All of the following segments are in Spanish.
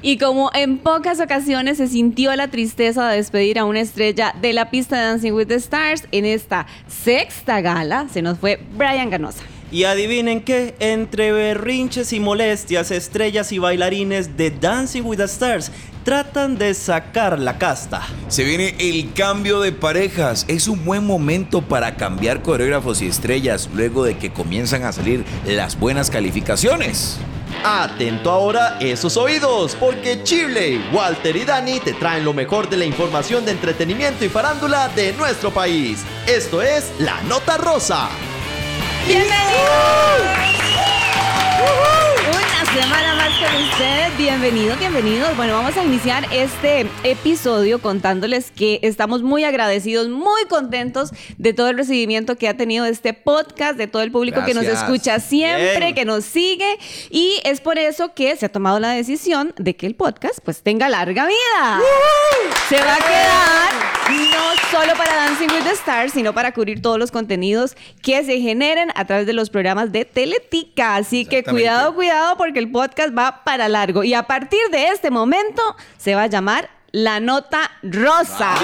Y como en pocas ocasiones se sintió la tristeza de despedir a una estrella de la pista de Dancing with the Stars, en esta sexta gala se nos fue Brian Ganosa. Y adivinen qué, entre berrinches y molestias, estrellas y bailarines de Dancing with the Stars tratan de sacar la casta. Se viene el cambio de parejas. Es un buen momento para cambiar coreógrafos y estrellas luego de que comienzan a salir las buenas calificaciones. Atento ahora esos oídos, porque Chile, Walter y Dani te traen lo mejor de la información de entretenimiento y farándula de nuestro país. Esto es La Nota Rosa. ¡Bienvenidos! Semana más con ustedes. Bienvenidos, bienvenidos. Bueno, vamos a iniciar este episodio contándoles que estamos muy agradecidos, muy contentos de todo el recibimiento que ha tenido este podcast, de todo el público que nos Gracias. escucha siempre, Bien. que nos sigue. Y es por eso que se ha tomado la decisión de que el podcast pues tenga larga vida. Se va a quedar no solo para Dancing with the Stars, sino para cubrir todos los contenidos que se generen a través de los programas de Teletica. Así que cuidado, cuidado, porque el podcast va para largo. Y a partir de este momento se va a llamar La Nota Rosa.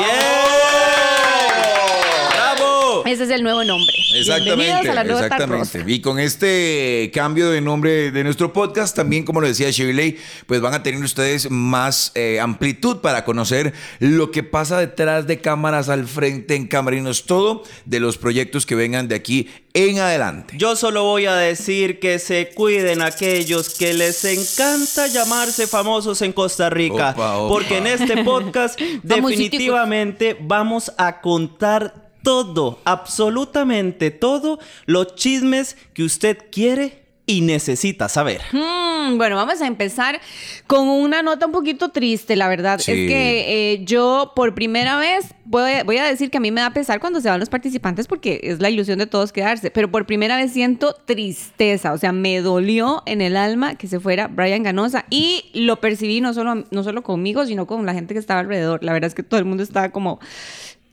Ese es el nuevo nombre. Exactamente, a La exactamente. Y con este cambio de nombre de nuestro podcast, también como lo decía Shirley, pues van a tener ustedes más eh, amplitud para conocer lo que pasa detrás de cámaras, al frente, en camarinos, todo de los proyectos que vengan de aquí en adelante. Yo solo voy a decir que se cuiden aquellos que les encanta llamarse famosos en Costa Rica. Opa, opa. Porque en este podcast definitivamente vamos a contar todo, absolutamente todo, los chismes que usted quiere y necesita saber. Mm, bueno, vamos a empezar con una nota un poquito triste, la verdad. Sí. Es que eh, yo por primera vez voy, voy a decir que a mí me da pesar cuando se van los participantes porque es la ilusión de todos quedarse, pero por primera vez siento tristeza, o sea, me dolió en el alma que se fuera Brian Ganosa y lo percibí no solo, no solo conmigo, sino con la gente que estaba alrededor. La verdad es que todo el mundo estaba como...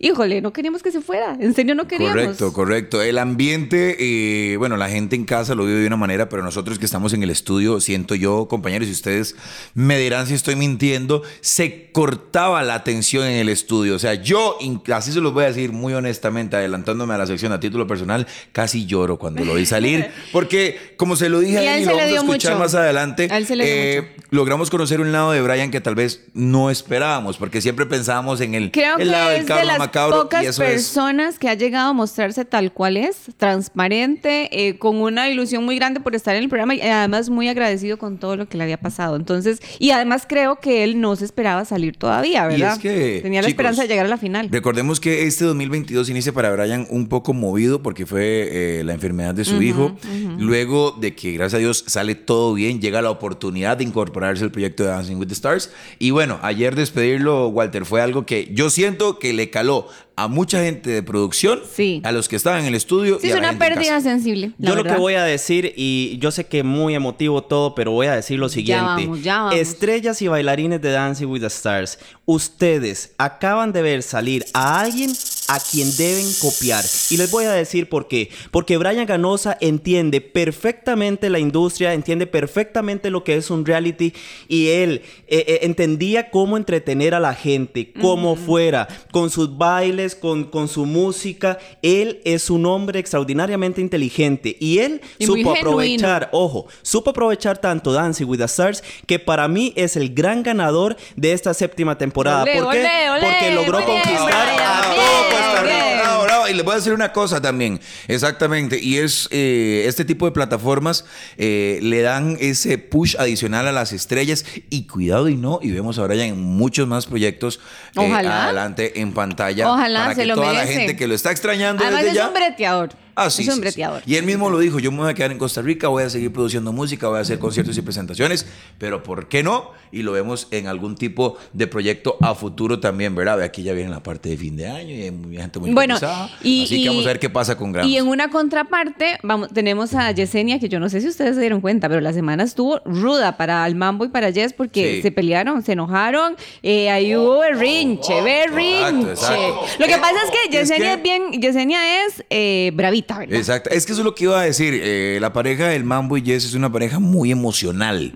Híjole, no queríamos que se fuera. En serio, no queríamos. Correcto, correcto. El ambiente, eh, bueno, la gente en casa lo vive de una manera, pero nosotros que estamos en el estudio, siento yo, compañeros, y ustedes me dirán si estoy mintiendo, se cortaba la atención en el estudio. O sea, yo, así se los voy a decir muy honestamente, adelantándome a la sección a título personal, casi lloro cuando lo vi salir, porque como se lo dije a él y lo vamos a escuchar mucho. más adelante, A él se le dio eh, logramos conocer un lado de Brian que tal vez no esperábamos, porque siempre pensábamos en el, Creo el que lado del es de cabro las macabro, pocas y eso es personas que ha llegado a mostrarse tal cual es, transparente, eh, con una ilusión muy grande por estar en el programa y además muy agradecido con todo lo que le había pasado. Entonces, y además creo que él no se esperaba salir todavía, Y ¿verdad? es que, Tenía la chicos, esperanza de llegar a la final. Recordemos que este 2022 inicia para Brian un poco movido porque fue eh, la enfermedad de su hijo. Luego de que, gracias a Dios, sale todo bien, llega la oportunidad de incorporarse al proyecto de Dancing with the Stars. Y bueno, ayer despedirlo, Walter, fue algo que yo siento que le caló a mucha gente de producción, Sí. a los que estaban en el estudio. Sí, y es a la una gente en pérdida casa. sensible. la Yo lo que voy a decir, y yo sé que muy emotivo todo, pero voy a decir lo siguiente. vamos, ya vamos. Estrellas y bailarines de Dancing with the Stars, ustedes acaban de ver salir a alguien a quien deben copiar. Y les voy a decir por qué. Porque Brian Ganosa entiende perfectamente la industria, entiende perfectamente lo que es un reality y él eh, eh, entendía cómo entretener a la gente, cómo fuera, con sus bailes, con, con su música. Él es un hombre extraordinariamente inteligente y él Y supo aprovechar, ojo, supo aprovechar tanto Dancing with the Stars que para mí es el gran ganador de esta séptima temporada. Olé, ¿Por qué? olé, Porque logró bien, conquistar a bien, todo Bravo, bravo. Y les voy a decir una cosa también, exactamente, y es eh, este tipo de plataformas eh, le dan ese push adicional a las estrellas y cuidado y no, y vemos ahora ya en muchos más proyectos eh, Ojalá. adelante en pantalla Ojalá, para se que lo toda la merece. gente que lo está extrañando Además desde es ya. un breteador. Ah, sí, es un sí, sí. breteador. Y él mismo lo dijo, yo me voy a quedar en Costa Rica, voy a seguir produciendo música, voy a hacer conciertos y presentaciones, pero ¿por qué no? Y lo vemos en algún tipo de proyecto a futuro también, ¿verdad? Aquí ya viene la parte de fin de año y hay gente muy Bueno, y, Así y- que vamos a ver qué pasa con Grams. Y en una contraparte, vamos, tenemos a Yesenia, que yo no sé si ustedes se dieron cuenta, pero la semana estuvo ruda para el Mambo y para Jess porque Sí. se pelearon, se enojaron, eh, ahí hubo berrinche, berrinche. exacto. Lo que pasa es que Es Yesenia que- es bien, Yesenia es eh, bravita. Exacto. Es que eso es lo que iba a decir. Eh, la pareja del Mambo y Jess es una pareja muy emocional.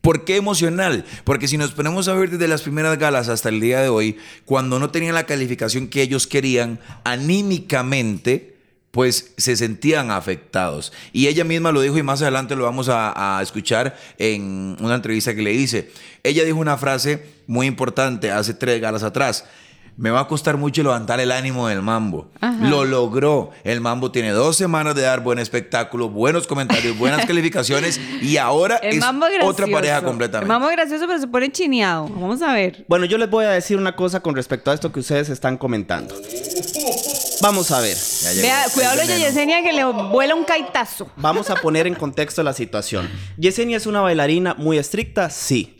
¿Por qué emocional? Porque si nos ponemos a ver desde las primeras galas hasta el día de hoy, cuando no tenían la calificación que ellos querían, anímicamente pues se sentían afectados. Y ella misma lo dijo y más adelante lo vamos a, a, escuchar en una entrevista que le hice. Ella dijo una frase muy importante hace tres galas atrás me va a costar mucho levantar el ánimo del mambo. Ajá. Lo logró. El mambo tiene dos semanas de dar buen espectáculo, buenos comentarios, buenas calificaciones y ahora El es otra pareja completamente. El mambo es gracioso, pero se pone chineado. Vamos a ver. Bueno, yo les voy a decir una cosa con respecto a esto que ustedes están comentando. Vamos a ver. Vea, cuidado de. Yesenia que le vuela un caitazo. Vamos a poner en contexto la situación. Yesenia es una bailarina muy estricta, sí.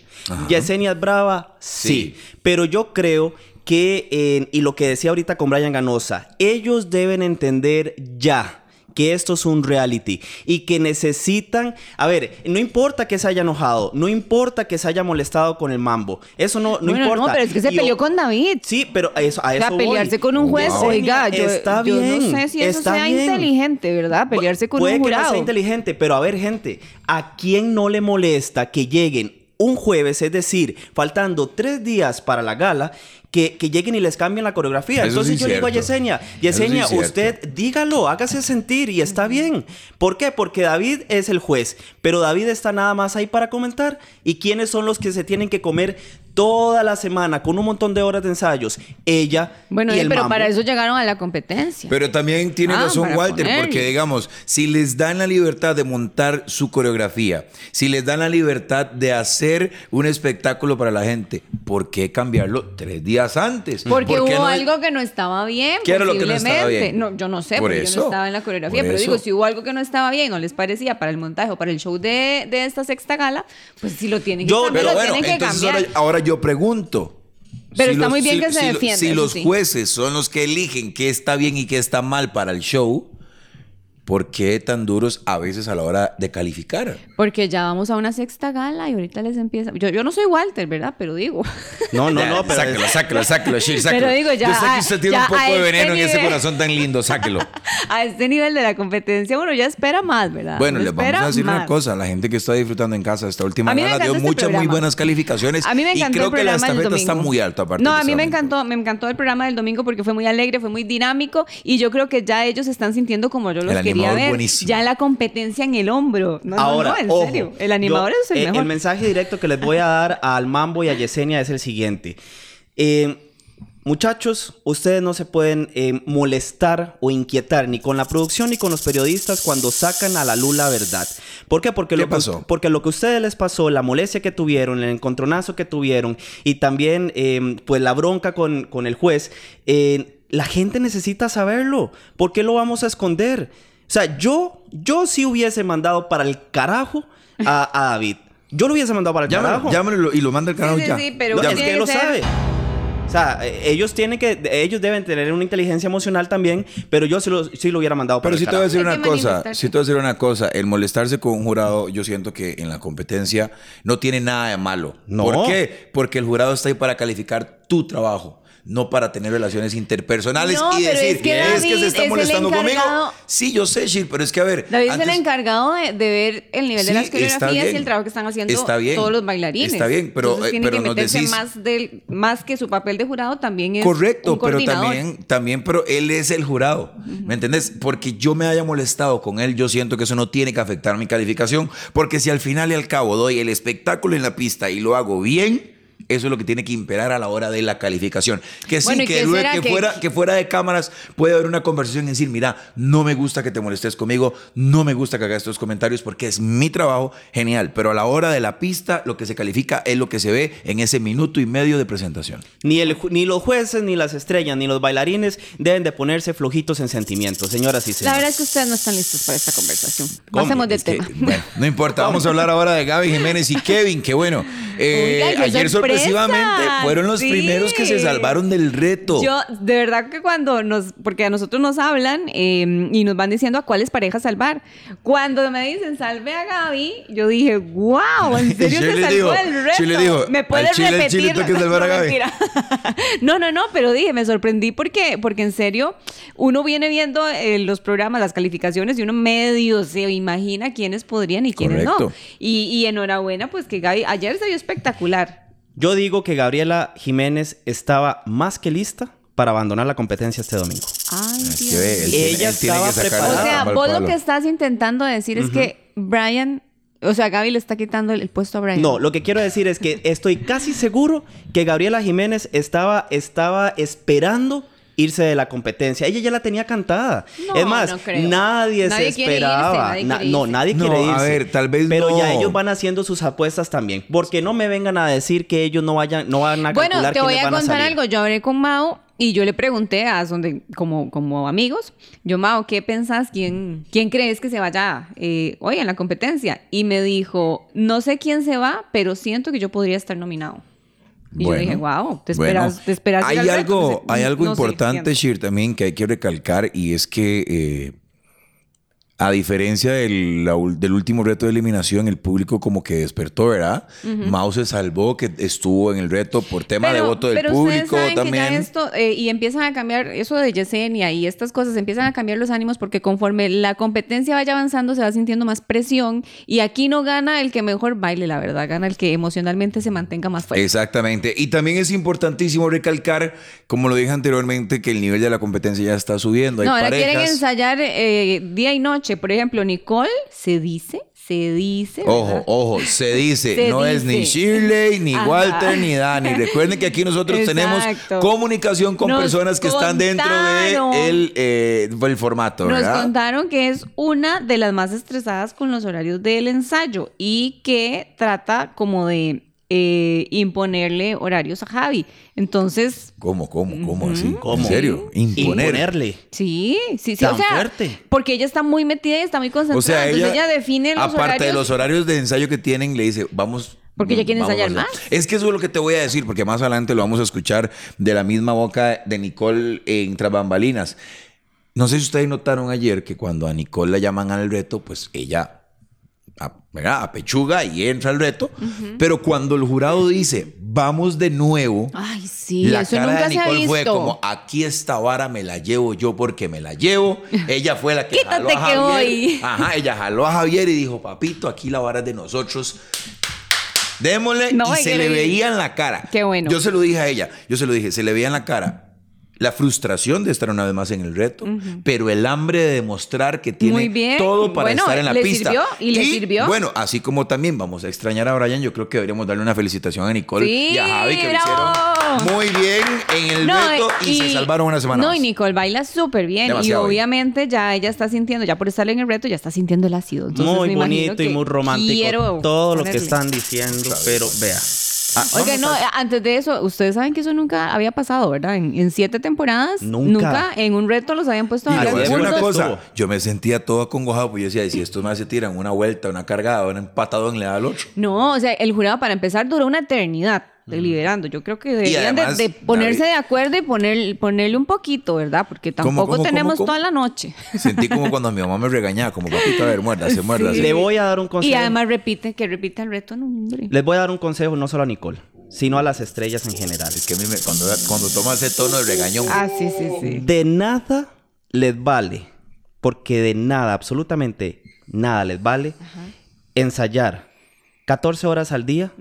Yesenia es brava, sí. Sí. Pero yo creo que, eh, y lo que decía ahorita con Brian Ganosa, ellos deben entender ya que esto es un reality y que necesitan, a ver, no importa que se haya enojado, no importa que se haya molestado con el mambo, eso no, no bueno, importa. no, pero es que se Y peleó con David. Sí, pero a eso, a O eso sea, pelearse voy. con un juez, Wow. oiga, yo, Está yo bien, no sé si eso está sea bien. inteligente, ¿verdad? Pelearse con Puede un que no jurado. sea inteligente, pero a ver, gente, ¿a quién no le molesta que lleguen un jueves, es decir, faltando tres días para la gala, que, que lleguen y les cambien la coreografía? Eso Entonces sí yo le digo a cierto. Yesenia, sí Yesenia, cierto. usted dígalo, hágase sentir y está bien. ¿Por qué? Porque David es el juez, pero David está nada más ahí para comentar. ¿Y quiénes son los que se tienen que comer toda la semana con un montón de horas de ensayos? Ella Bueno, y eh, el pero mambo. para eso llegaron a la competencia. Pero también tiene Ah, razón Walter, ponerle. porque digamos, si les dan la libertad de montar su coreografía, si les dan la libertad de hacer un espectáculo para la gente, ¿por qué cambiarlo tres días antes? Porque ¿Por qué hubo no- algo que no estaba bien. ¿Qué era lo que no estaba posiblemente. bien? No, yo no sé, Por porque yo no estaba en la coreografía. por Pero digo, si hubo algo que no estaba bien o les parecía para el montaje o para el show de, de esta sexta gala, pues si lo tienen que Yo- cambiar, Pero lo bueno, tienen que entonces cambiar. ahora, ahora yo pregunto. Pero está muy bien si- que se si defienda, Si los jueces son los que eligen qué está bien y qué está mal para el show, ¿por qué tan duros a veces a la hora de calificar? Porque ya vamos a una sexta gala y ahorita les empieza. Yo, yo no soy Walter, ¿verdad? Pero digo. No, no, no, pero... Sáquelo, sáquelo, sáquelo, Shir, sáquelo. Pero digo, ya Yo sé a- que usted tiene ya un poco a de este veneno en ese nivel. corazón tan lindo, sáquelo. a este nivel de la competencia, uno ya espera más, ¿verdad? Bueno, Uno les vamos a decir una cosa. La gente que está disfrutando en casa esta última gala dio este muchas muy programa. buenas calificaciones. A mí me y encantó creo el que la programa del estafeta domingo. está muy alta aparte No, de a mí me encantó, me encantó el programa del domingo porque fue muy alegre, fue muy dinámico y yo creo que ya ellos se están sintiendo como yo los El quería animador ver. buenísimo. Ya la competencia en el hombro. No, no, Ahora, no, en ojo, serio. El animador yo- es el eh, mejor. El mensaje directo que les voy a dar al Mambo y a Yesenia es el siguiente. Eh, muchachos, ustedes no se pueden eh, molestar o inquietar ni con la producción ni con los periodistas cuando sacan a la luz la verdad. ¿Por qué? Porque, ¿Qué lo, pasó? Que, porque lo que a ustedes les pasó, la molestia que tuvieron, el encontronazo que tuvieron y también eh, pues la bronca con, con el juez, eh, la gente necesita saberlo. ¿Por qué lo vamos a esconder? O sea, yo, yo sí hubiese mandado para el carajo a, a David. Yo lo hubiese mandado para el Llámalo, carajo. llámalo y lo manda el carajo sí, ya. sí, pero No, es tiene que él lo ser- sabe. O sea, eh, ellos tienen que, ellos deben tener una inteligencia emocional también, pero yo sí lo, sí lo hubiera mandado para Pero el sí te voy a carajo. decir Hay una cosa, manifestarse. sí te voy a decir una cosa, el molestarse con un jurado, yo siento que en la competencia no tiene nada de malo. No. ¿Por qué? Porque el jurado está ahí para calificar tu trabajo. No para tener relaciones interpersonales No, y decir es que es que se está es molestando conmigo. Sí, yo sé, Shir, pero es que a ver. David es antes- el encargado de, de ver el nivel Sí, de las coreografías y el trabajo que están haciendo Está bien. todos los bailarines. Está bien, pero, Entonces eh, pero que nos decís- más, del, más que su papel de jurado también es Correcto, un pero también, también, pero él es el jurado. ¿Me entendés? Porque yo me haya molestado con él, yo siento que eso no tiene que afectar mi calificación. Porque si al final y al cabo doy el espectáculo en la pista y lo hago bien, eso es lo que tiene que imperar a la hora de la calificación. Que sí, Bueno, ¿y que, qué luego- será que que- fuera, que fuera de cámaras puede haber una conversación y decir, mira, no me gusta que te molestes conmigo, no me gusta que hagas estos comentarios porque es mi trabajo, genial. Pero a la hora de la pista, lo que se califica es lo que se ve en ese minuto y medio de presentación. Ni, el, ni los jueces, ni las estrellas, ni los bailarines deben de ponerse flojitos en sentimientos, señoras y La señores. verdad es que ustedes no están listos para esta conversación. ¿Cómo? Pasemos de Es que, tema. bueno, no importa, vamos a hablar ahora de Gaby Jiménez y Kevin, que bueno, eh, qué ayer sorpresa, sorpresivamente fueron los Sí. primeros que se salvaron del reto. Yo, de verdad que cuando nos, porque a nosotros nos hablan eh, y nos van diciendo a cuáles parejas salvar. Cuando me dicen salve a Gaby, yo dije, wow, en serio se salvó dijo- el reto. Chile dijo, ¿Me puedes Chile- repetir? Chile que salvar a No, Gaby. no, no, no, pero dije, me sorprendí porque, porque en serio, uno viene viendo eh, los programas, las calificaciones y uno medio se imagina quiénes podrían y quiénes no. Correcto. Y, y enhorabuena, pues que Gaby, ayer se vio espectacular. Yo digo que Gabriela Jiménez estaba más que lista para abandonar la competencia este domingo. Ay, Es que Dios él Ella él tiene que estaba preparada. O sea, vos lo que estás intentando decir es que Brian, o sea, Gaby le está quitando el, el puesto a Brian. No, lo que quiero decir es que estoy casi seguro que Gabriela Jiménez estaba, estaba esperando irse de la competencia. Ella ya la tenía cantada. No, es más, no creo. nadie, Nadie se quiere irse, esperaba. nadie Na- no, irse. nadie No, quiere a irse. ver, tal vez Pero ya ellos van haciendo sus apuestas también. Porque no me vengan a decir que ellos no vayan, no van a Bueno, te voy a contar algo. Yo hablé con Mao y yo le pregunté a donde, como, como amigos, yo, Mao, ¿qué pensás? ¿Quién, quién crees que se vaya eh, hoy en la competencia? Y me dijo, no sé quién se va, pero siento que yo podría estar nominado. Y yo dije, wow, te esperas, bueno. te esperas Hay reto? algo, Entonces, hay algo no importante. Shir, también que hay que recalcar y es que eh, a diferencia del, la del último reto de eliminación, el público como que despertó, ¿verdad? Mao se salvó, que estuvo en el reto por tema de voto del pero público saben que también. ya esto, eh, y empiezan a cambiar, eso de Yesenia y estas cosas, empiezan a cambiar los ánimos porque conforme la competencia vaya avanzando se va sintiendo más presión y aquí no gana el que mejor baile, la verdad, gana el que emocionalmente se mantenga más fuerte. Exactamente. Y también es importantísimo recalcar, como lo dije anteriormente, que el nivel de la competencia ya está subiendo. Hay no, ahora quieren ensayar eh, día y noche. Por ejemplo, Nicole se dice, se dice. Ojo, ¿verdad? ojo, se dice, Se no es ni. Shirley, ni Ajá. Walter, ni Dani. Recuerden que aquí nosotros tenemos comunicación con Nos personas que están dentro de el, eh, el formato, Nos ¿verdad? contaron que es una de las más estresadas con los horarios del ensayo y que trata como de eh, imponerle horarios a Javi. Entonces, ¿Cómo, cómo, cómo así? ¿Cómo? ¿En serio? Imponer. Imponerle. sí, sí, sí. Tan o sea, fuerte. porque ella está muy metida y está muy concentrada. O sea, Entonces ella, define los aparte horarios. de los horarios de ensayo que tienen, le dice, vamos... Porque ella quiere vamos ensayar a hacer". más. Es que eso es lo que te voy a decir, porque más adelante lo vamos a escuchar de la misma boca de Nicole en Tras Bambalinas. No sé si ustedes notaron ayer que cuando a Nicole la llaman al reto, pues ella a, ¿verdad? apechuga y entra al reto. Pero cuando el jurado dice, vamos de nuevo, Ay, sí, la eso cara nunca de Nicole fue como, aquí esta vara me la llevo yo porque me la llevo. Ella fue la que jaló a que Javier. voy. Ajá, ella jaló a Javier y dijo, papito, aquí la vara es de nosotros. Démosle No, y se que le veía en la cara. Qué bueno. Yo se lo dije a ella, yo se lo dije, se le veía en la cara la frustración de estar una vez más en el reto, pero el hambre de demostrar que tiene todo para Bueno, estar en la le pista. sirvió y le sirvió. Bueno, así como también vamos a extrañar a Brian, yo creo que deberíamos darle una felicitación a Nicole Sí, y a Javi que lo bravo. hicieron muy bien en el No, reto y, se salvaron una semana No, más. y Nicole baila súper bien. Demasiado y bien. obviamente ya ella está sintiendo, ya por estar en el reto, ya está sintiendo el ácido. Entonces, muy me bonito y muy romántico. Todo lo que están diciendo, pero vea. Ah, Oiga, no, a- antes de eso, ustedes saben que eso nunca había pasado, ¿verdad? En, en siete temporadas, Nunca. en un reto los habían puesto a voy decir una cosa, yo me sentía todo acongojado, pues yo decía, "Y si estos más se tiran una vuelta, una cargada, un empatadón, le da al otro. No, o sea, el jurado para empezar duró una eternidad deliberando. Yo creo que deberían de- además, de, ponerse David- de acuerdo y poner, ponerle un poquito, ¿verdad? Porque ¿Cómo, tampoco cómo, tenemos cómo, cómo? toda la noche. Sentí como cuando mi mamá me regañaba, como papito, a ver, muérdase, muérdase. Le voy a dar un consejo. Y además repite, que repita el reto, no, hombre. Les voy a dar un consejo no solo a Nicole, sino a las estrellas en general. Es que a mí me- cuando, cuando toma ese tono de regañón, Ah, sí, sí, sí. De nada les vale, porque de nada, absolutamente nada les vale ensayar 14 horas al día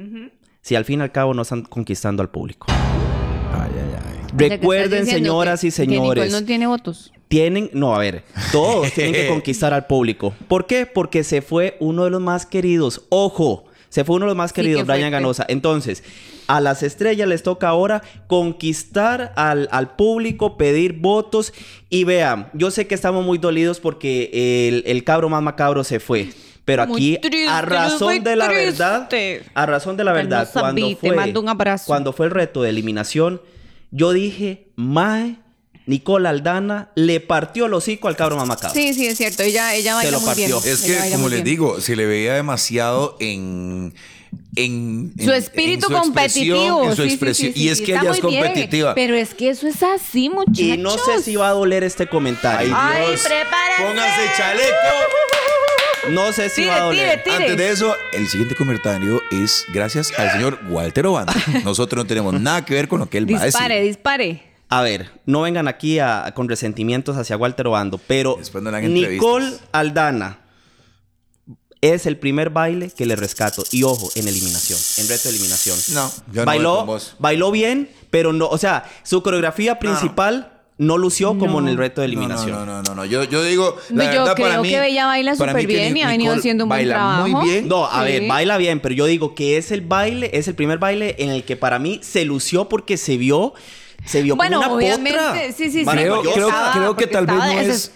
si al fin y al cabo no están conquistando al público. ay, ay, ay. Que Recuerden, señoras que- y que Nicole señores, no tiene votos. tienen, no, a ver, todos tienen que conquistar al público. ¿Por qué? Porque se fue uno de los más queridos. Ojo, se fue uno de los más Sí, queridos, Brian. Ganosa. Entonces, a las estrellas les toca ahora conquistar al, al público, pedir votos. Y vean, yo sé que estamos muy dolidos porque el, el cabro más macabro se fue. Pero Muy aquí, triste, a razón de la triste. verdad, a razón de la verdad, cuando fue, mando un abrazo. cuando fue el reto de eliminación, yo dije, Mae, Nicole Aldana le partió el hocico al cabro más macabro. Sí, sí, es cierto. Ella, ella baila lo muy bien. partió. Es Ella que, como les bien. digo, se le veía demasiado en en, Su espíritu en su expresión, competitivo. en su sí, sí, expresión. sí, y es sí, que ella es bien. competitiva. Pero es que eso es así, muchachos. Y no sé si va a doler este comentario. Ay, Dios, prepárense. Póngase chaleco. No sé si Tire, va a doler. tire, tire. Antes de eso, el siguiente comentario es gracias al señor Walter Obando. Nosotros no tenemos nada que ver con lo que él va a Dispare, decir. dispare. A ver, no vengan aquí a- con resentimientos hacia Walter Obando, pero Nicole. Aldana es el primer baile que le rescato. Y ojo, en eliminación, en reto de eliminación. No, yo no voy bailó, con vos. bailó bien, pero no, o sea, su coreografía principal no, lució como en el reto de No, eliminación. No, no, no, no, Yo, yo digo, la Yo verdad para creo mí, que Bella baila súper bien y ha venido haciendo un buen baila trabajo. muy bien. No, a Sí. ver, baila bien, pero yo digo que es el baile, es el primer baile en el que para mí se lució porque se vio, se vio Bueno, como una obviamente, potra. sí, sí, sí. Creo, que tal vez no es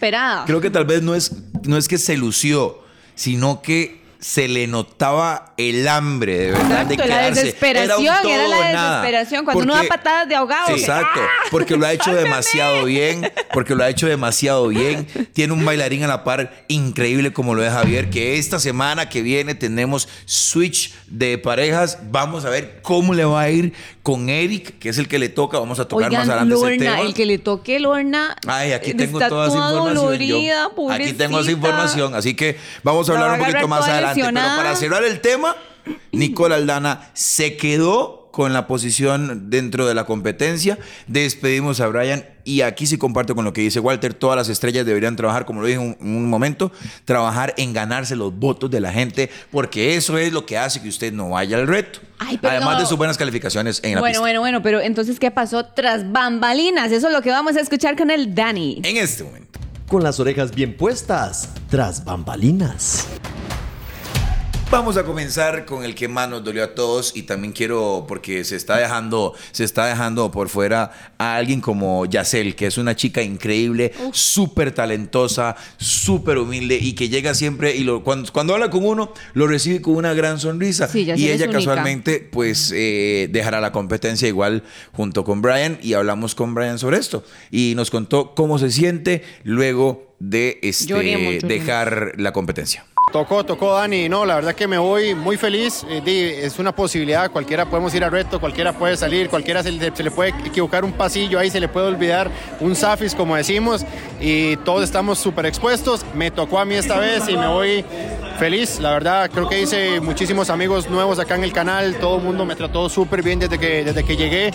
creo que tal vez no es no es que se lució sino que se le notaba el hambre de verdad de Exacto, la quedarse. desesperación, Era, era la desesperación, cuando uno da patadas de ahogado, Sí, exacto, ¡ah! porque lo ha hecho ¡Sálvame! demasiado bien, porque lo ha hecho demasiado bien. Tiene un bailarín a la par increíble como lo es Javier, que esta semana que viene tenemos switch de parejas. Vamos a ver cómo le va a ir con Eric, que es el que le toca. Vamos a tocar más Oigan, adelante ese Lorna, tema. el que le toque Lorna. Ay, aquí tengo está toda esa información. dolorida, Aquí tengo esa información, así que vamos a La hablar un poquito más toda adelante. Pero para cerrar el tema, Nicole Aldana se quedó con la posición dentro de la competencia. Despedimos a Brian y aquí sí comparto con lo que dice Walter. Todas las estrellas deberían trabajar, como lo dije en un, en un momento, trabajar en ganarse los votos de la gente, porque eso es lo que hace que usted no vaya al reto. Ay, pero Además no. de sus buenas calificaciones en la Bueno, pista. bueno, bueno, pero entonces, ¿qué pasó tras bambalinas? Eso es lo que vamos a escuchar con el Dani. En este momento. Con las orejas bien puestas, tras bambalinas. Vamos a comenzar con el que más nos dolió a todos y también quiero porque se está dejando se está dejando por fuera a alguien como Yacel, que es una chica increíble, súper talentosa, súper humilde y que llega siempre y lo, cuando, cuando habla con uno lo recibe con una gran sonrisa. Sí, y ella única. casualmente pues eh, dejará la competencia igual junto con Brian y hablamos con Brian sobre esto. Y nos contó cómo se siente luego de este, dejar la competencia. Tocó, tocó Dani, no, la verdad que me voy muy feliz, eh, es una posibilidad, cualquiera podemos ir a reto, cualquiera puede salir, cualquiera se se le puede equivocar un pasillo, ahí se le puede olvidar un zafis como decimos. Y todos estamos súper expuestos, me tocó a mí esta vez y me voy feliz, la verdad creo que hice muchísimos amigos nuevos acá en el canal, todo el mundo me trató súper bien desde que, desde que llegué,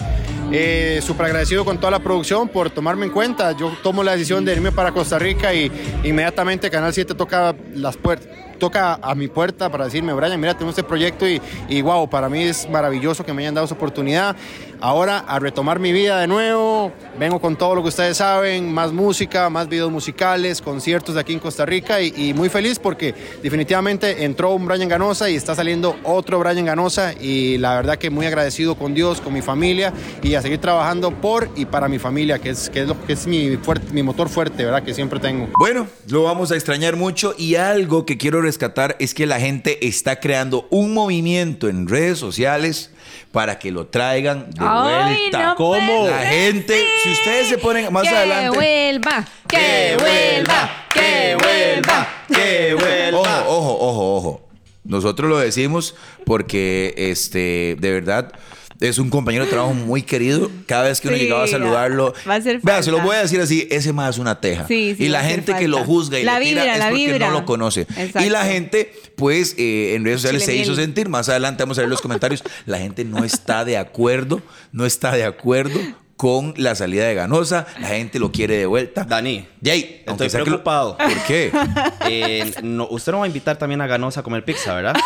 eh, súper agradecido con toda la producción por tomarme en cuenta, yo tomo la decisión de irme para Costa Rica y inmediatamente Canal 7 toca las puertas toca a mi puerta para decirme, Brian, mira, tenemos este proyecto y, y wow, para mí es maravilloso que me hayan dado esa oportunidad. Ahora a retomar mi vida de nuevo, vengo con todo lo que ustedes saben, más música, más videos musicales, conciertos de aquí en Costa Rica y, muy feliz porque definitivamente entró un Brian Ganosa y está saliendo otro Brian Ganosa y la verdad que muy agradecido con Dios, con mi familia y a seguir trabajando por y para mi familia, que es, que es, lo, que es mi, mi motor fuerte, ¿verdad? Que siempre tengo. Bueno, lo vamos a extrañar mucho y algo que quiero rescatar es que la gente está creando un movimiento en redes sociales para que lo traigan de Ay, vuelta. no ¿Cómo? La gente, si ustedes se ponen más que adelante. vuelva, que vuelva, que vuelva. que vuelva. Ojo, ojo, ojo, ojo. Nosotros lo decimos porque este, de verdad. Es un compañero de trabajo muy querido. Cada vez que uno Sí, llegaba a saludarlo. va a hacer Vea, se lo voy a decir así: ese más es una teja. Sí, sí, y la gente que lo juzga y La le tira vibra, es la porque vibra. no lo conoce. Exacto. Y la gente, pues, eh, en redes sociales se hizo miel. sentir. Más adelante vamos a ver los comentarios. La gente no está de acuerdo, no está de acuerdo con la salida de Ganosa. La gente lo quiere de vuelta. Dani, Jay, estoy lo- preocupado. ¿Por qué? Eh, no, usted no va a invitar también a Ganosa a comer pizza, ¿verdad?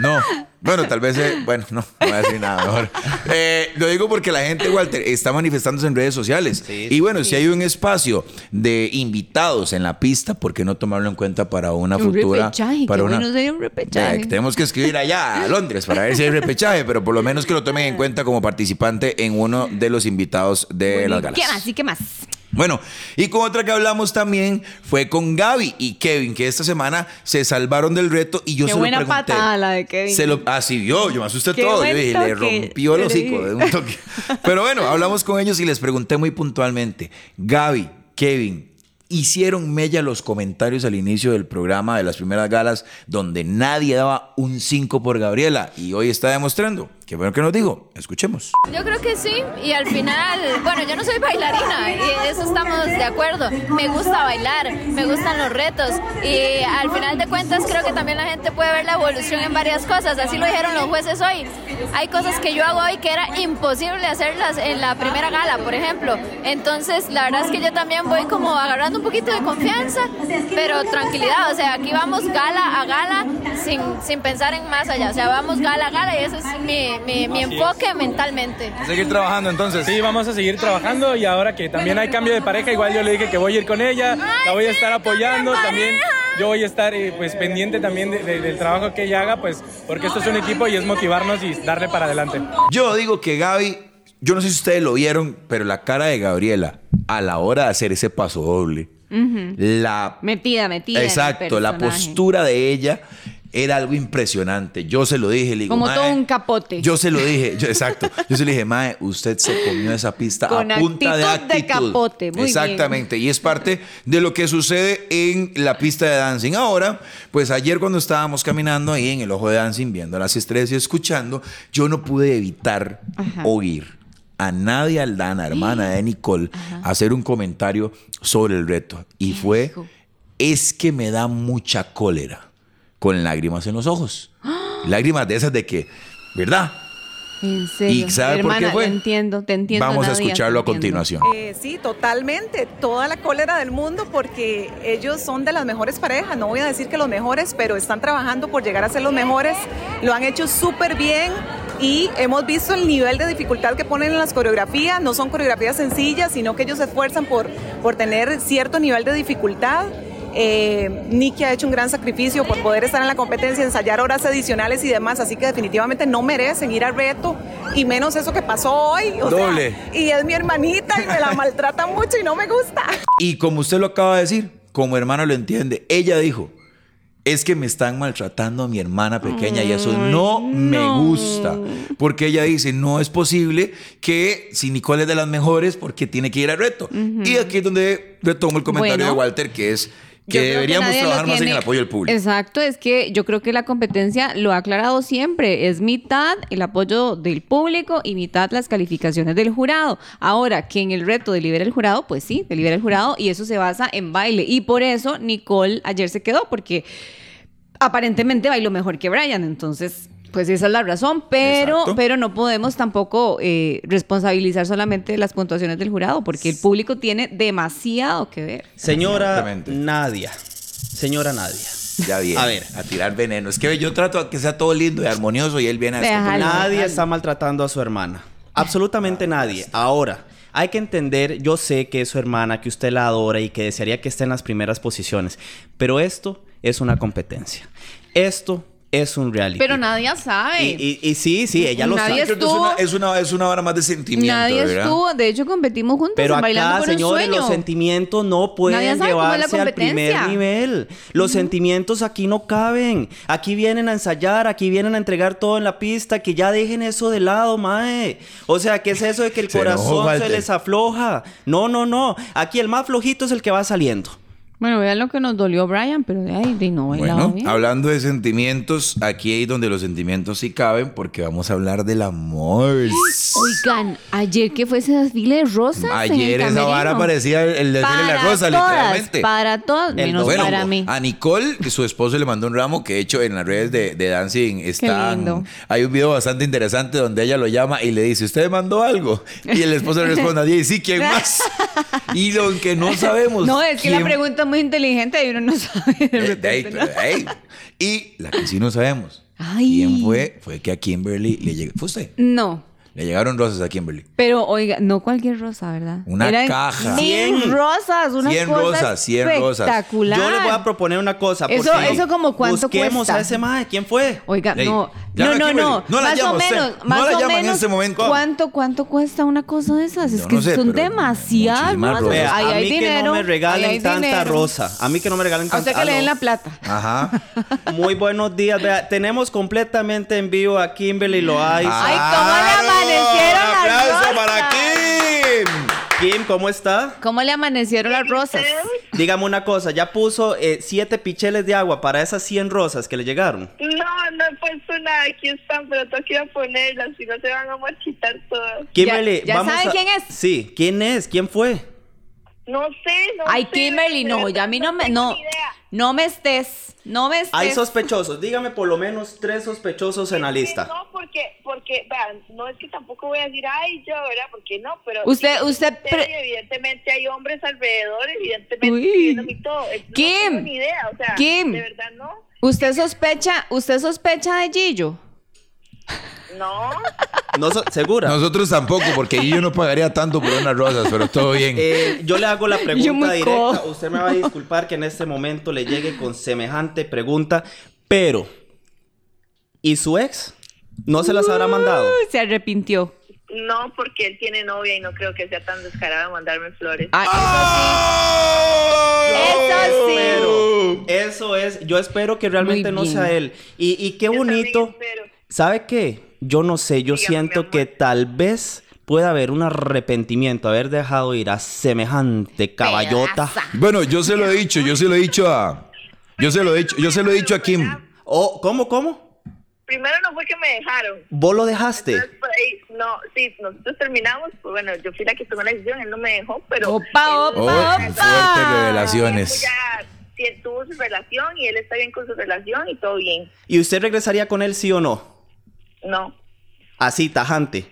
No. Bueno, tal vez, eh, bueno, no, no voy a decir nada mejor. Eh, lo digo porque la gente, Walter, está manifestándose en redes sociales. Sí, y bueno, si hay un espacio de invitados en la pista, ¿por qué no tomarlo en cuenta para una Un futura? repechaje, para una, bueno sería un repechaje. Eh, tenemos que escribir allá a Londres para ver si hay repechaje, pero por lo menos que lo tomen en cuenta como participante en uno de los invitados de Bueno, las ¿y galas. ¿Qué más? ¿Y qué más? Bueno, y con otra que hablamos también fue con Gaby y Kevin, que esta semana se salvaron del reto y yo Qué se lo buena pregunté. patada la de Kevin. Se lo, ah, sí, yo, yo me asusté Qué todo. Yo dije, le rompió el hocico de un toque. Pero bueno, hablamos con ellos y les pregunté muy puntualmente, Gaby, Kevin, hicieron mella los comentarios al inicio del programa de las primeras galas donde nadie daba un 5 por Gabriela y hoy está demostrando. Qué bueno que nos digo. Escuchemos. Yo creo que sí, y al final, bueno, yo no soy bailarina, y eso estamos de acuerdo. Me gusta bailar, me gustan los retos, y al final de cuentas creo que también la gente puede ver la evolución en varias cosas, así lo dijeron los jueces hoy. Hay cosas que yo hago hoy que era imposible hacerlas en la primera gala, por ejemplo. Entonces, la verdad es que yo también voy como agarrando un poquito de confianza, pero tranquilidad, o sea, aquí vamos gala a gala sin, sin pensar en más allá, o sea, vamos gala a gala y ese es mi, mi, mi enfoque mentalmente. Seguir trabajando entonces. Sí, vamos a seguir trabajando y ahora que también hay cambio de pareja, igual yo le dije que voy a ir con ella, la voy a estar apoyando también. Yo voy a estar eh, pues pendiente también de- de- del trabajo que ella haga, pues porque esto es un equipo y es motivarnos y darle para adelante. Yo digo que Gaby, yo no sé si ustedes lo vieron, pero la cara de Gabriela a la hora de hacer ese paso doble, la Metida, metida. en el exacto, la postura de ella era algo impresionante. Yo se lo dije, le digo, Como todo un capote. Yo se lo dije, yo- exacto. Yo se lo dije, Mae, usted se comió esa pista Con a punta de actitud de capote, muy bien. Exactamente. Y es parte de lo que sucede en la pista de dancing. Ahora, pues ayer cuando estábamos caminando ahí en el ojo de dancing, viendo las estrellas y escuchando, yo no pude evitar Ajá. oír a Nadia Aldana, hermana de Nicole, hacer un comentario sobre el reto. Y fue, dijo? es que me da mucha cólera, con lágrimas en los ojos. Lágrimas de esas de que, ¿verdad? En serio. ¿Y sabe por qué fue? Te entiendo, te entiendo. Vamos a escucharlo a continuación. Eh, sí, totalmente. Toda la cólera del mundo porque ellos son de las mejores parejas. No voy a decir que los mejores, pero están trabajando por llegar a ser los mejores. Lo han hecho súper bien y hemos visto el nivel de dificultad que ponen en las coreografías. No son coreografías sencillas, sino que ellos se esfuerzan por, por tener cierto nivel de dificultad. Eh, Nicky ha hecho un gran sacrificio por poder estar en la competencia, ensayar horas adicionales y demás, así que definitivamente no merecen ir al reto y menos eso que pasó hoy. o sea, Doble. y es mi hermanita y me la maltrata mucho y no me gusta. Y como usted lo acaba de decir, como hermano lo entiende, ella dijo, es que me están maltratando a mi hermana pequeña y eso no, me gusta. Porque ella dice, no es posible que si Nicole es de las mejores, porque tiene que ir al reto. Y aquí es donde retomo el comentario Bueno. de Walter, que es que deberíamos trabajar más en el apoyo del público. Exacto, es que yo creo que la competencia lo ha aclarado siempre. Es mitad el apoyo del público y mitad las calificaciones del jurado. Ahora, que en el reto delibera el jurado, pues sí, delibera el jurado y eso se basa en baile. Y por eso Nicole ayer se quedó, porque aparentemente bailó mejor que Brian. Entonces, pues esa es la razón. Pero, Exacto. pero no podemos tampoco eh, responsabilizar solamente las puntuaciones del jurado, porque el público tiene demasiado que ver. Señora. Nadia. Señora Nadia. Ya viene A ver. a tirar veneno. Es que yo trato a que sea todo lindo y armonioso y él viene a Déjalo. Nadie déjalo. está maltratando a su hermana. Absolutamente nadie. Ahora, hay que entender, yo sé que es su hermana, que usted la adora y que desearía que esté en las primeras posiciones, pero esto es una competencia. Esto es un reality. Pero nadie sabe. Y, y- y sí, sí, ella lo Nadie sabe. Es una, estuvo- es, una, es una hora más de sentimiento, Nadie ¿verdad? estuvo, de hecho competimos juntos Pero en Bailando acá, por un señores, sueño. los sentimientos no pueden llevarse al primer competencia. nivel. Los sentimientos aquí no caben. Aquí vienen a ensayar, aquí vienen a entregar todo en la pista, que ya dejen eso de lado, mae. O sea, ¿qué es eso de que el Se enojó, corazón se les afloja? No, no, no. Aquí el más flojito es el que va saliendo. Bueno, vean lo que nos dolió Brian, pero de ahí de no Bueno, bien. hablando de sentimientos, aquí es donde los sentimientos sí caben porque vamos a hablar del amor. Oigan, ayer que fue ese desfile de rosas. en el Ayer esa vara parecía el, el desfile de la rosa, todas, literalmente. Para todas, menos Bueno, para mí. a Nicole, que su esposo le mandó un ramo que de hecho en las redes de, de Dancing están. lindo. Hay un video bastante interesante donde ella lo llama y le dice: ¿Usted mandó algo? Y el esposo le responde: "Di, Sí, ¿quién más? Y lo que no sabemos. No, es que la pregunta muy inteligente y uno no sabe de Eh. Y la que sí no sabemos. Ay. ¿Quién fue? Fue que a Kimberly le llegó. ¿Fue usted? No. Le llegaron rosas a Kimberly. Pero, oiga, no cualquier rosa, ¿verdad? Una Eran caja. Mil 100. rosas, una 100 cosa rosas, 100 rosas. espectacular. Yo le voy a proponer una cosa. Eso- eso como cuánto busquemos cuesta. a ese mae. ¿Quién fue? Oiga, Ey, no, no, no, no, No la más o usted. menos, No más la o llama en menos, ese momento. ¿cuánto, cuánto cuesta una cosa de esas? Es Yo que no sé, son demasiadas rosas. Vea, Ahí a hay mí que no me regalen tanta dinero. rosa. A mí que no me regalen A tanta usted que le den la plata. Ajá. Muy buenos días. Vea, tenemos completamente en vivo a Kimberly Loaiza. Ay, ¿cómo le amanecieron las ¡Aplauso rosas? para Kim! ¿cómo está? ¿Cómo le amanecieron las rosas? dígame una cosa, ¿ya puso eh, siete picheles de agua para esas 100 rosas que le llegaron? No, no he puesto nada, aquí están, pero tengo que ir a ponerlas, si no se van a marchitar todas. Kimberly, ya vamos sabe a- quién es. Sí, ¿quién es? ¿Quién fue? No sé, no Ay, sé, Kimberly, no, ya a mí no me, no, no me estés, no me estés. Hay sospechosos, dígame por lo menos tres sospechosos en la lista. No, porque, porque, vean, no es que tampoco voy a decir, ay, yo, ¿verdad? Porque no, pero... Usted- sí, usted evidentemente hay hombres alrededor, evidentemente Uy. pidiéndome y todo. entonces Kim, No tengo ni idea, o sea, Kim. de verdad no. ¿Usted sospecha, usted sospecha de Gillo? No, No so- ¿Segura? Nosotros tampoco, porque yo no pagaría tanto por unas rosas, pero todo bien. Eh, yo le hago la pregunta directa. Usted me va a disculpar que en este momento le llegue con semejante pregunta, pero ¿y su ex? ¿No se las habrá mandado? Uy, se arrepintió. no, porque él tiene novia y no creo que sea tan descarado de mandarme flores. Ah, Eso sí. Pero eso es, yo espero que realmente no sea él. Y, y qué Yo bonito. ¿Sabe qué? Yo no sé, yo Dígame, siento que tal vez pueda haber un arrepentimiento, haber dejado ir a semejante caballota. Pedaza. Bueno, yo se lo he dicho, yo se lo he dicho a. Yo se lo he dicho, yo se lo he dicho a Kim. Oh, ¿cómo, cómo? Primero no fue que me dejaron. ¿Vos lo dejaste? Entonces, no, sí, nosotros terminamos, pues bueno, yo fui la que tomó la decisión, él no me dejó, pero... Opa, opa, Oh, opa. fuertes revelaciones. Ya sí, tuvo su relación y él está bien con su relación y todo bien. ¿Y usted regresaría con él, sí o no? No, Así, tajante.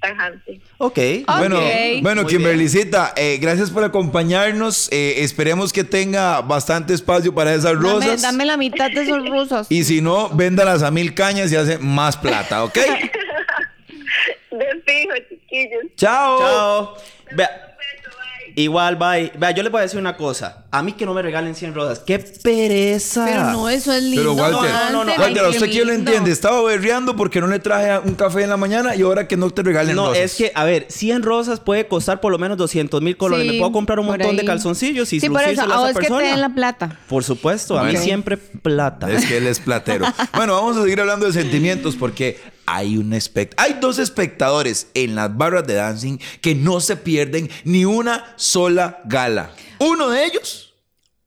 tajante. Ok. Bueno, Ok. bueno, Kimberlycita, eh, gracias por acompañarnos. Eh, esperemos que tenga bastante espacio para esas rosas. dame la mitad de esos rusos. Y si no, véndalas a mil cañas y hace más plata, ¿ok? De fijo, chiquillos. Chao. Chao. Igual, bye. Vea, yo les voy a decir una cosa. A mí que no me regalen 100 rosas. ¡Qué pereza! Pero no, eso es lindo. Pero Walter, No, no, no, no. Walter, ¿a Ay, usted quién lo entiende? Estaba berreando porque no le traje un café en la mañana y ahora que no te regalen No, rosas. es que, a ver, 100 rosas puede costar por lo menos 200 mil colones. Sí, Me puedo comprar un montón de ahí. calzoncillos y Sí, por eso, a vos esa que te persona. den la plata. Por supuesto, a mí siempre plata. Es que él es platero. bueno, vamos a seguir hablando de sentimientos porque hay un espect hay dos espectadores en las barras de dancing que no se pierden ni una sola gala. Uno de ellos,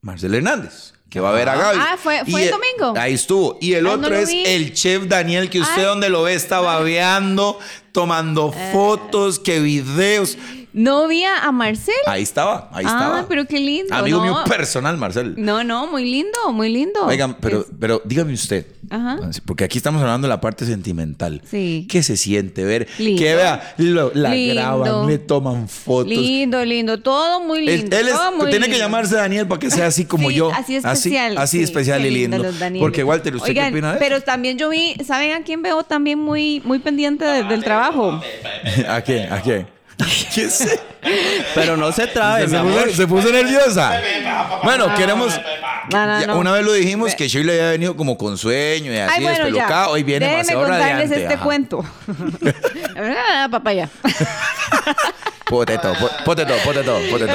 Marcelo Hernández. Que va a ver a Gaby. Ah, ¿fue- fue el domingo? Ahí estuvo. Y el Ay, no otro es vi. el chef Daniel, que usted Ay. donde lo ve está babeando, tomando Eh. fotos, que videos. No vi a Marcel. Ahí estaba, ahí ah, estaba. pero qué lindo. Amigo no. mío personal, Marcel. No, no, muy lindo, muy lindo. Oigan, pero, Es- pero dígame usted, Ajá. porque aquí estamos hablando de la parte sentimental. Sí. ¿Qué se siente ver? Lindo. Que vea, lo- la Lindo. graban, le toman fotos. Lindo, lindo, todo muy lindo. él es- muy tiene que llamarse Daniel para que sea así como Sí, yo. Así especial. Así, sí, especial y lindo. Porque Walter, ¿usted Oigan, qué opina de Pero también yo vi, ¿saben a quién veo también muy, muy pendiente de- del trabajo? Eso? ¿A qué? ¿A qué? ¿Qué sé? Pero no se trabe, mi Se amor. puso, se puso nerviosa. Bueno, queremos. No, no, no. Una vez lo dijimos que Shirley había venido como con sueño y así Ay, bueno, despelucado. Hoy viene Déjenme demasiado contarles radiante. este ajá. cuento. Ah, papaya. Poteto, po- poteto, poteto, poteto.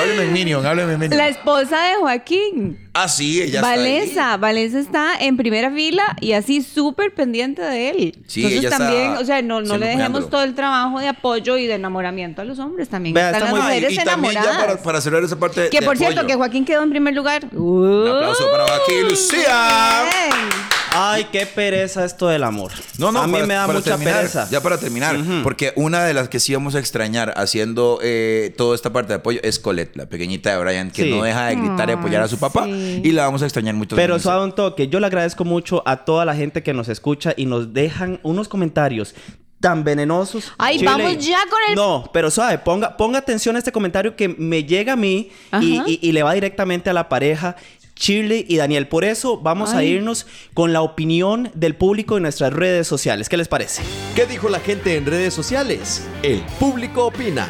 hábleme en Minion, hábleme en Minion. La esposa de Joaquín. Ah, sí, ella está ahí. Valesa, Valesa está en primera fila y así súper pendiente de él. Sí, Entonces ella está también, o sea, no, no le dejemos todo el trabajo de apoyo y de enamoramiento a los hombres también. Vea, Están está las muy- Ah, y- mujeres y también ya para, para cerrar esa parte que de por cierto, apoyo. que Joaquín quedó en primer lugar. Un aplauso para Joaquín Lucía. Bien. Ay, qué pereza esto del amor. No, no, a mí para- me da mucha terminar, pereza. Ya para terminar, porque una de las que sí vamos a extrañar haciendo eh, toda esta parte de apoyo es Colette, la pequeñita de Brian, que Sí. no deja de gritar y apoyar a su papá. sí. Y la vamos a extrañar mucho. Pero suave un toque. Yo le agradezco mucho a toda la gente que nos escucha y nos dejan unos comentarios tan venenosos. Ay, vamos ya con el- No, pero suave, ponga, ponga atención a este comentario que me llega a mí y, y- y le va directamente a la pareja. Shirley y Daniel. Por eso vamos a irnos con la opinión del público en nuestras redes sociales. ¿Qué les parece? ¿Qué dijo la gente en redes sociales? El público opina.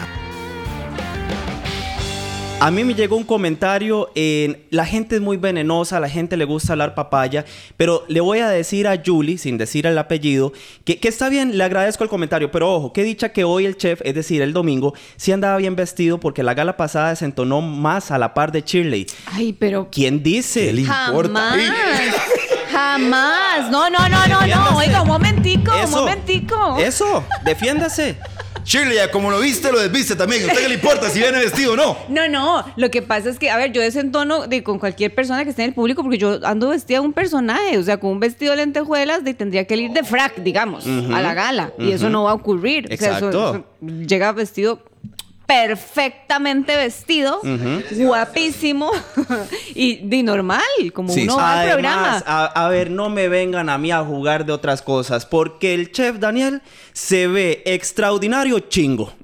A mí me llegó un comentario en la gente es muy venenosa, a la gente le gusta hablar papaya, pero le voy a decir a Julie, sin decir el apellido, que, que está bien, le agradezco el comentario, pero ojo, qué dicha que hoy el chef, es decir, el domingo, sí andaba bien vestido porque la gala pasada desentonó más a la par de Shirley. Ay, pero ¿Quién dice? ¿Qué le importa? jamás. No, no, no, no, no. Oiga, un momentico, un momentico. Eso, defiéndase. Shirley, ya como lo viste, lo desviste también. ¿A usted qué le importa si viene vestido o no? No, no, lo que pasa es que, a ver, yo desentono de con cualquier persona que esté en el público porque yo ando vestida de un personaje, o sea, con un vestido de lentejuelas de, tendría que ir de frac, digamos, a la gala, y eso no va a ocurrir. O sea, eso- Exacto. eso llega vestido perfectamente vestido, guapísimo y de normal, como Sí, uno va al programa. Además, a, a ver, no me vengan a mí a jugar de otras cosas, porque el chef Daniel se ve extraordinario chingo.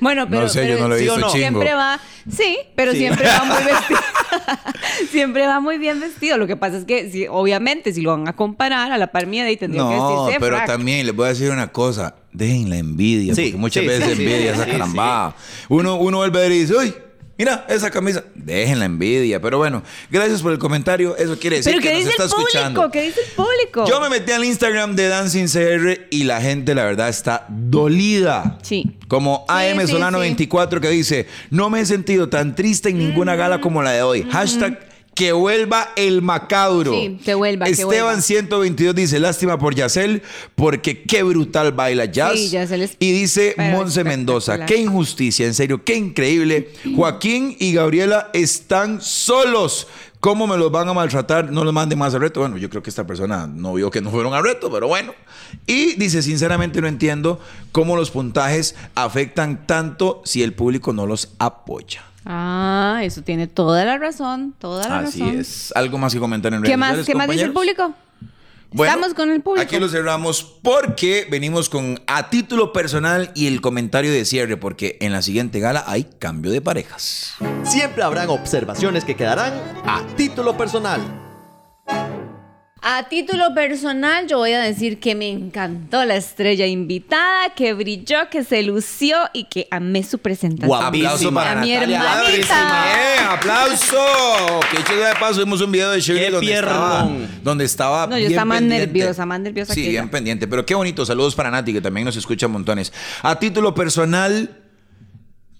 Bueno, pero, No sé, yo pero no lo he ¿sí o visto no? chingo. siempre va, sí, pero Sí. siempre va muy vestido. siempre va muy bien vestido. Lo que pasa es que, si, obviamente, si lo van a comparar a la par mía, de ahí tendría que No, vestirse de pero frac. también les voy a decir una cosa. Dejen la envidia, Sí, porque muchas sí, veces envidia sí, esa sí, carambada. Uno, uno vuelve a ver y dice, uy, mira esa camisa. Dejen la envidia. Pero bueno, gracias por el comentario. Eso quiere decir Pero que ¿qué nos dice está el público? escuchando. ¿Qué dice el público? Yo me metí al Instagram de Dancing CR y la gente, la verdad, está dolida. Sí. Como Sí, AM sí, Solano sí. 24 que dice, no me he sentido tan triste en ninguna gala como la de hoy. Hashtag que vuelva el macabro. Sí, que vuelva, que Esteban vuelva. 122 dice, lástima por Yacel, porque qué brutal baila jazz. Sí, Yacel es- y dice Monse Mendoza, qué injusticia, en serio, qué increíble. Joaquín y Gabriela están solos. ¿Cómo me los van a maltratar? No los manden más al reto. Bueno, yo creo que esta persona no vio que no fueron al reto, pero bueno. Y dice, sinceramente no entiendo cómo los puntajes afectan tanto si el público no los apoya. Ah, eso tiene toda la razón, toda la Así razón. es. ¿Algo más que comentar en redes ¿Qué más, sociales, ¿qué más dice el público? Bueno, Estamos con el público. Aquí lo cerramos porque venimos con a título personal y el comentario de cierre, porque en la siguiente gala hay cambio de parejas. Siempre habrán observaciones que quedarán a título personal. A título personal, yo voy a decir que me encantó la estrella invitada, que brilló, que se lució y que amé su presentación. Guapísima. Aplauso para A mi hermanita. Bien, aplauso. Que sea de paso, vimos un video de Shirley Qué donde estaba, donde estaba No, yo bien estaba más pendiente. nerviosa, más nerviosa Sí, que bien ella. pendiente. Pero qué bonito. Saludos para Nati, que también nos escucha montones. A título personal,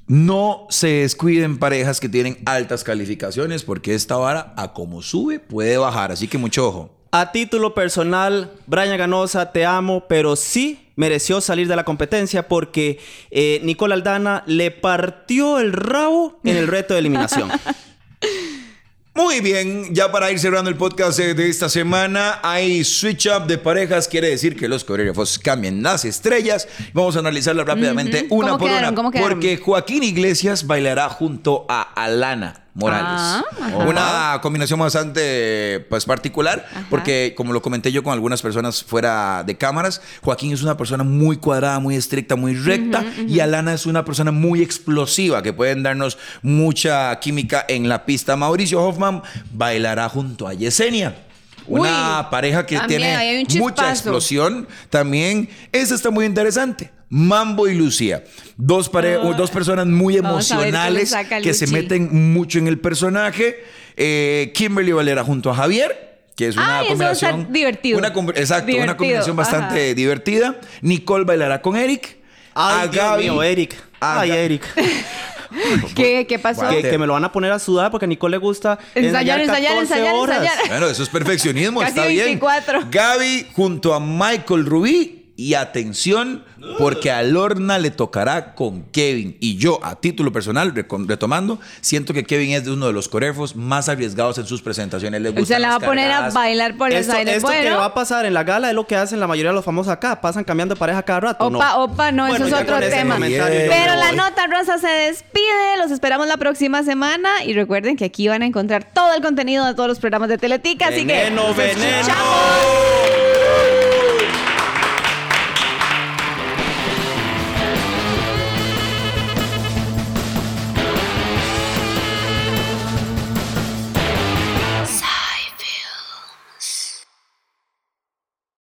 no se descuiden parejas que tienen altas calificaciones, porque esta vara, a como sube, puede bajar. Así que mucho ojo. A título personal, Brian Ganosa, te amo, pero sí mereció salir de la competencia porque eh, Nicole Aldana le partió el rabo en el reto de eliminación. Muy bien, ya para ir cerrando el podcast eh, de esta semana, hay switch up de parejas, quiere decir que los coreógrafos cambian las estrellas. Vamos a analizarla rápidamente una ¿Cómo por quedaron? una, porque Joaquín Iglesias bailará junto a Alana Morales. Ah, una combinación bastante pues particular, porque como lo comenté yo con algunas personas fuera de cámaras, Joaquín es una persona muy cuadrada, muy estricta, muy recta, y Alana es una persona muy explosiva que pueden darnos mucha química en la pista. Mauricio Hoffman bailará junto a Yesenia. Una Uy, pareja que también, tiene mucha explosión. También, esa está muy interesante. Mambo y Lucía. Dos, pare- dos personas muy emocionales que se meten mucho en el personaje. Eh, Kimberly Valera junto a Javier, que es una Ay, combinación. divertido. Una, com- exacto, una combinación bastante ajá. divertida. Nicole bailará con Eric. Ay, a Dios Gaby. mío, Eric. a Ay, Eric. ¿Qué, qué pasó? Que, que me lo van a poner a sudar porque a Nicole le gusta Ensayar, ensayar, ensayar, 14 ensayar, horas. ensayar. Bueno, eso es perfeccionismo, Casi está bien. 24. Gaby junto a Michael Rubí. Y atención, porque a Lorna le tocará con Kevin. Y yo, a título personal, retomando, siento que Kevin es de uno de los coreógrafos más arriesgados en sus presentaciones. Le O gustan sea, la va a poner a bailar por Esto, aires. esto que va a pasar en la gala es lo que hacen la mayoría de los famosos acá. Pasan cambiando de pareja cada rato. Opa, no. opa, no, Bueno, eso es otro tema. Pero la nota rosa se despide. Los esperamos la próxima semana. Y recuerden que aquí van a encontrar todo el contenido de todos los programas de Teletica. Así que. Veneno, nos veneno.